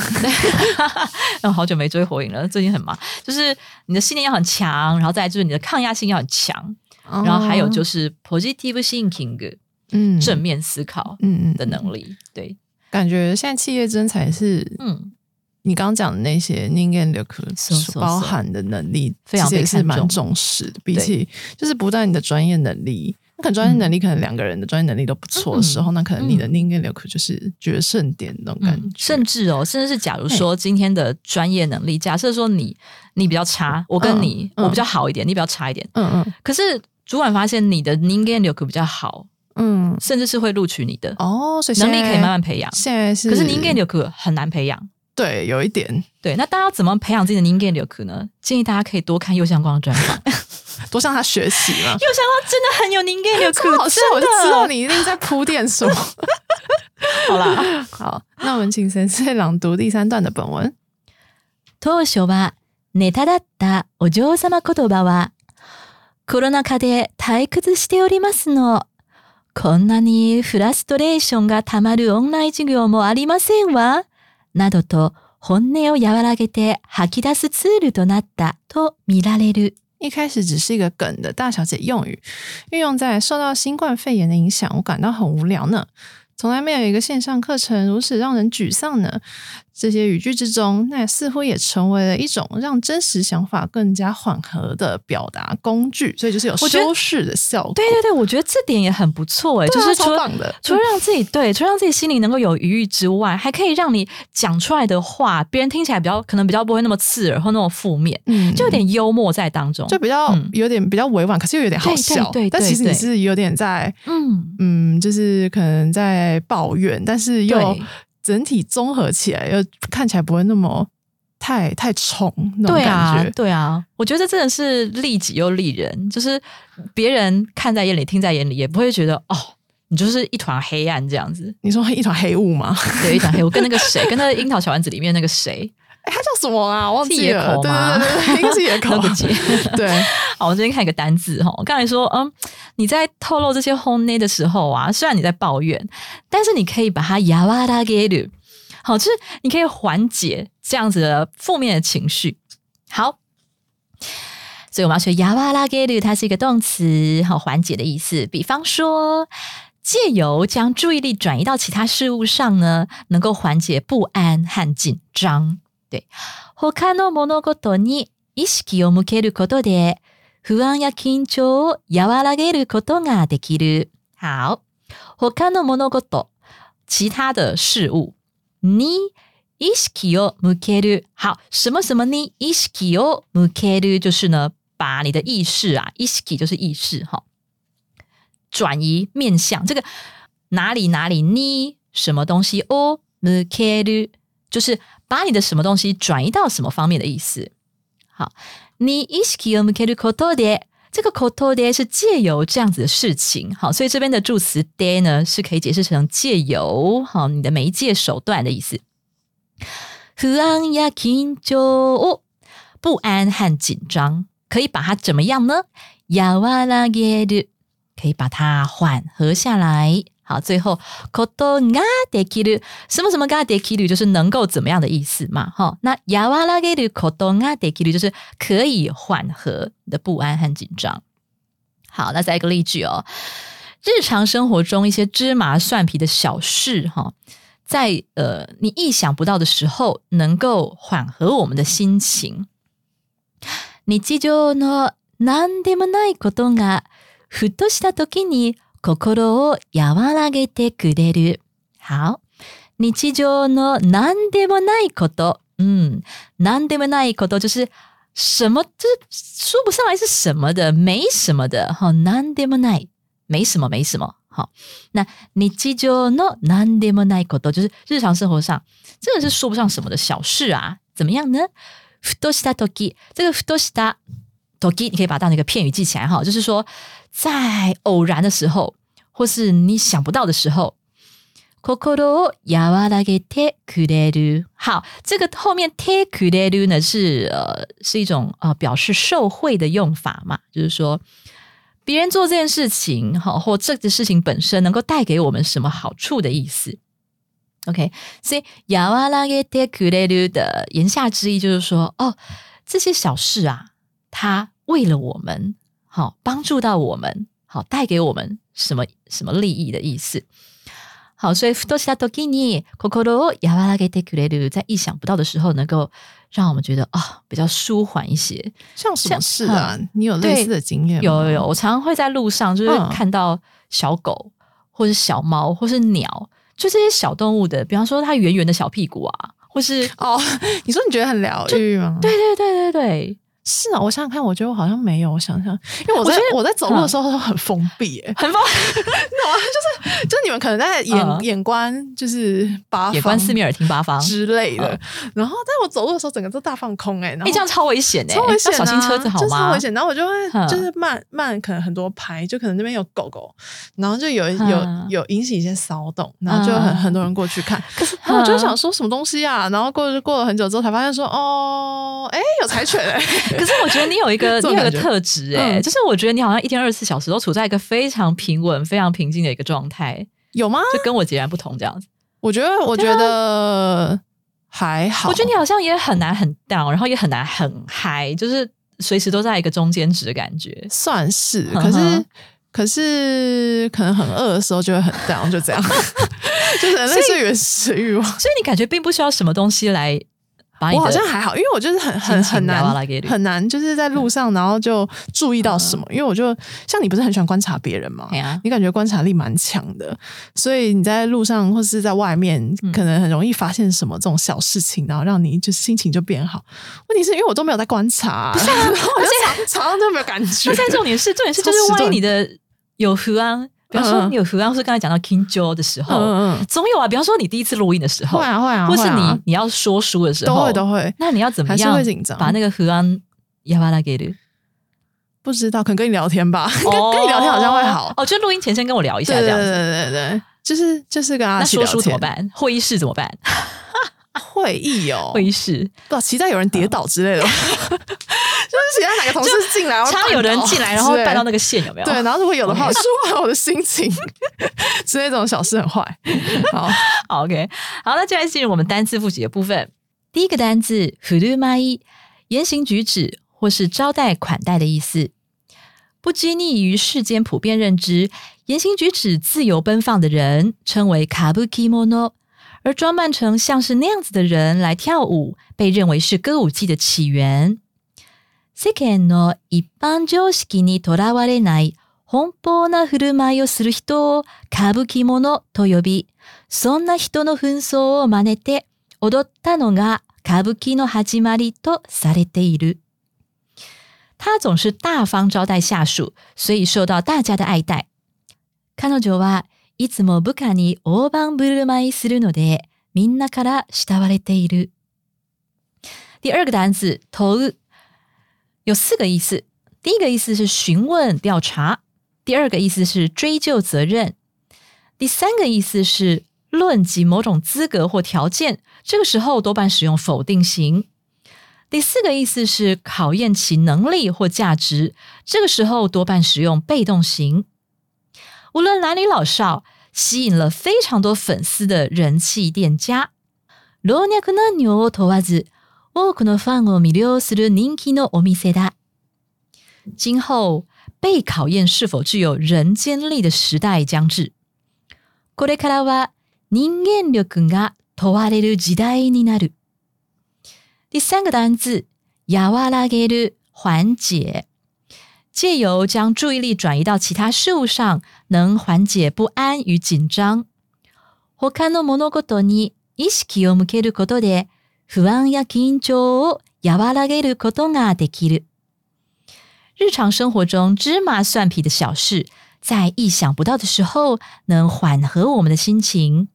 [laughs] 嗯，好久没追火影了，最近很忙。就是你的信念要很强，然后再来就是你的抗压性要很强，然后还有就是是 positive thinking 嗯正面思考嗯嗯的能力。对，感觉现在企业真才是嗯，你刚刚讲的那些人間力是是是。包含的能力，非常其实也是蛮被看重。重视的。比起就是不但你的专业能力，那可能专业能力可能两个人的专业能力都不错的时候，那可能你的应该 look 就是决胜点那种感嗯觉。甚至哦，甚至是假如说今天的专业能力，假设说你你比较差，我跟你、嗯。我比较好一点，你比较差一点，嗯嗯。可是主管发现你的人間力比较好，嗯，甚至是会录取你的，哦，所以能力可以慢慢。慢培养。现在是，可是人間力很难培养。对有一点对，那大家要怎么培养自己的人間力呢？建议大家可以多看右相光的专访。[laughs] 多向他学習嘛。右相光真的很有人間力，超好笑，我就真的知道你一定在铺垫什么。[laughs] 好啦。好，那我们请先生朗读第三段的本文。当初はネタだったお嬢様言葉は、コロナ禍で退屈しておりますの。 こんなにフラストレーションがたまるオンライン授業もありませんわ。などと本音を和らげて吐き出すツールとなったと見られる。一开始只是一个梗的大小姐用语，运用在受到新冠肺炎的影响，我感到很无聊呢。从来没有一个线上课程如此让人沮丧呢。这些语句之中，那似乎也成为了一种让真实想法更加缓和的表达工具，所以就是有修饰的效果。对对对，我觉得这点也很不错哎，就是除了除了让自己对，除了让自己心里能够有余裕之外，还可以让你讲出来的话，别人听起来比较可能比较不会那么刺耳或那么负面，嗯，就有点幽默在当中，就比较有点比较委婉，可是又有点好笑。对，但其实你是有点在，嗯嗯，就是可能在抱怨，但是又。整体综合起来，又看起来不会那么太太冲那种感觉。对啊，我觉得真的是利己又利人，就是别人看在眼里、听在眼里，也不会觉得哦，你就是一团黑暗这样子。你说一团黑雾吗？对，一团黑雾，跟那个谁，跟那个樱桃小丸子里面那个谁。他叫什么啊？忘记了。对对对，应该是野口。对，好，我这边看一个单字哈。我刚才说，嗯，你在透露这些 h o n e 的时候啊，虽然你在抱怨，但是你可以把它 yawara geru，好，就是你可以缓解这样子的负面的情绪。好，所以我们要学 yawara geru，它是一个动词，好，缓解的意思。比方说，借由将注意力转移到其他事物上呢，能够缓解不安和紧张。对，他の物事に意識を向けることで、不安や緊張を和らげることができる。好，他の物事、其他的事物に意識を向ける。好，什么什么に意識を向ける，就是呢，把你的意识啊，意識就是意识哈，转移面向这个哪里哪里你什么东西を向ける，就是。把你的什么东西转移到什么方面的意思？好，你意識を向けることで，这个ことで是借由这样子的事情。好，所以这边的助词で呢是可以解释成借由，好，你的媒介手段的意思。不安や緊張，不安和紧张，可以把它怎么样呢？和らげる，可以把它缓和下来。 好，最后 koto ga dekiru 什么什么 ga dekiru 就是能够怎么样的意思嘛？哈，那 yawarageru koto ga dekiru 就是可以缓和你的不安和紧张。好，那再一个例句哦，日常生活中一些芝麻蒜皮的小事哈，在呃你意想不到的时候，能够缓和我们的心情。日常の何でもないことがふとした時に 心を和らげてくれる。好。日常の何でもないこと。嗯，何でもないこと就是什么，就是说不上来是什么的，没什么的。何でもない，没什么，没什么。好，那日常の何でもないこと就是日常生活上真的是说不上什么的小事啊。怎么样呢？ふとした時，这个ふとした時，你可以把它当一个片语记起来哈，就是说。在偶然的时候，或是你想不到的时候，心和らげてくれる。好，这个后面てくれる呢是呃是一种呃表示受贿的用法嘛，就是说别人做这件事情，好或这个事情本身能够带给我们什么好处的意思。OK，所以和らげてくれる的言下之意就是说，哦，这些小事啊，他为了我们。 好，帮助到我们，好带给我们什么什么利益的意思？好，所以ふとした時に心を和らげてくれる，在意想不到的时候，能够让我们觉得啊，比较舒缓一些。像什么事啊？你有类似的经验？有有有，我常常会在路上就是看到小狗，或是小猫，或是鸟，就这些小动物的，比方说它圆圆的小屁股啊，或是哦，[laughs] 你说你觉得很疗愈吗？对对对对对。 是啊，我想想看，我觉得我好像没有。我想想，因为我在我在走路的时候都很封闭，很封，[laughs] 懂吗？就是就是你们可能在眼眼观就是八眼观四面耳听八方之类的，然后在我走路的时候整个都大放空哎，哎这样超危险哎，超危险，小心车子好吗？超危险。然后我就会就是慢慢可能很多拍，就可能那边有狗狗，然后就有有有引起一些骚动，然后就很很多人过去看，然后我就想说什么东西啊？然后过过了很久之后才发现说哦，哎有柴犬哎。[laughs] 可是我觉得你有一个 [laughs] 你有一个特质哎，就是我觉得你好像一天二十四小时都处在一个非常平稳、非常平静的一个状态，有吗？就跟我截然不同这样子。我觉得，我觉得还好。我觉得你好像也很难很 down，然后也很难很嗨，就是随时都在一个中间值的感觉。算是，可是可是可能很饿的时候就会很 down，就这样，[laughs] 就是类似原始欲望。所以你感觉并不需要什么东西来我好像还好，因为我就是很很很难很难，就是在路上然后就注意到什么。因为我就像你不是很喜欢观察别人吗哎？呀，你感觉观察力蛮强的，所以你在路上或是在外面，嗯可能很容易发现什么这种小事情，然后让你就心情就变好。问题是因为我都没有在观察，[laughs] 然后我就常常常就没有感觉那。现在重点是重点是就是万一你的有和安，比方说你有和安，或是刚才讲到 King Joe 的时候，嗯嗯总有啊。比方说你第一次录音的时嗯，候，会啊会啊，或是你你要说书的时候，都会都会。那你要怎么还是样会紧张把那个和安亚巴拉给的？不知道，可能跟你聊天吧，跟跟你聊天好像会好。哦，就录音前先跟我聊一下对对这样子。对对对，就是就是跟他说书怎么天？办？会议室怎么办？会议哦，会议室不知道期待有人跌倒之类的，[laughs] 就是期待哪个同事进来，然后常有人进来，然后绊到那个。个线，有没有？对，然后如果有的话，舒缓我的心情，[laughs] 之类这种小事很坏。好，好，OK，好，那接下来进入我们单字复习的部分。第一个单字“振る舞い”，言行举止或是招待款待的意思。不拘泥于世间普遍认知，言行举止自由奔放的人称为卡布基莫诺，而装扮成像是那样子的人来跳舞，被认为是歌舞伎的起源。世間の一般常識にとらわれない奔放な振る舞いをする人を歌舞伎者と呼び、そんな人の紛争を真似て踊ったのが歌舞伎の始まりとされている。他总是大方招待下属，所以受到大家的爱戴。彼女はいつも部下に大盤振る舞いするので、みんなから慕われている。第二个单词“投入”有四个意思。第一个意思是询问、调查；第二个意思是追究责任；第三个意思是论及某种资格或条件，这个时候多半使用否定型；第四个意思是考验其能力或价值，这个时候多半使用被动型。 无论男女老少，吸引了非常多粉丝的人气店家。老若男女を問わず、多くのファンを魅了する人気のお店だ。今後被考验是否具有人间力的时代将至。これからは人間力が問われる時代になる。第三个单字，和らげる，缓解。借由将注意力转移到其他事物上， 能缓解不安与紧张。他の物事に意識を向けることで、不安や緊張を和らげることができる。日常生活中芝麻蒜皮的小事，在意想不到的时候，能缓和我们的心情。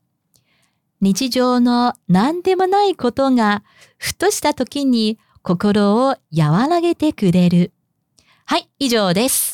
日常の何でもないことが、ふとした時に心を和らげてくれる。はい、以上です。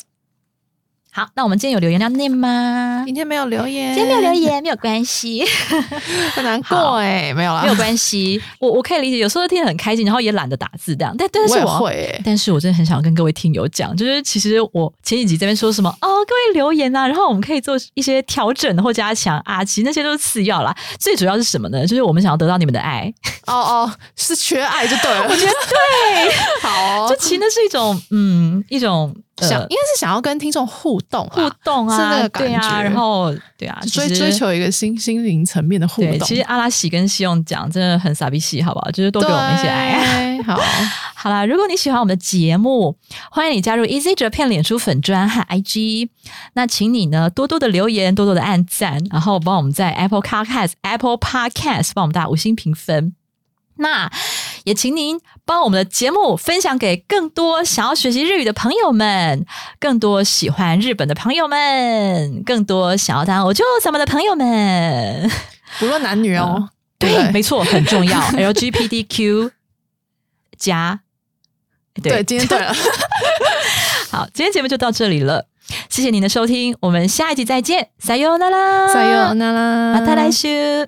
好，那我们今天有留言要念吗？今天没有留言，今天没有留，言，没有关系。[laughs] 很难过哎，没有啦，没有关系，我我可以理解，有时候听得很开心，然后也懒得打字这样，但但是我我会欸但是我真的很想跟各位听友讲，就是其实我前几集这边说什么哦，各位留言啊，然后我们可以做一些调整或加强啊，其实那些都是次要啦，最主要是什么呢？就是我们想要得到你们的爱，哦哦，是缺爱就对了。我觉得对，[laughs] 好就其实那是一种嗯一种呃想应该是想要跟听众互动啊，互动啊，是那个感对啊，觉然后对啊，追追求一个心心灵层面的互对，动。其实阿拉喜跟西用讲真的很傻逼戏，好不好？就是多给我们一些爱。好，[laughs] 好啦，如果你喜欢我们的节目，欢迎你加入 Easy Japan 脸书粉专和 IG。那请你呢多多的留言，多多的按赞，然后帮我们在 Apple Podcast、Apple Podcast 帮我们打五星评分。那也请您帮我们的节目分享给更多想要学习日语的朋友们，更多喜欢日本的朋友们，更多想要当我舅咱们的朋友们。不论男女哦，[laughs] 对，不没错，很重要。LGBTQ 加，对，今天对了，[laughs] 好，今天节目就到这里了，谢谢您的收听，我们下一集再见，さようなら，再见，那啦，また来週。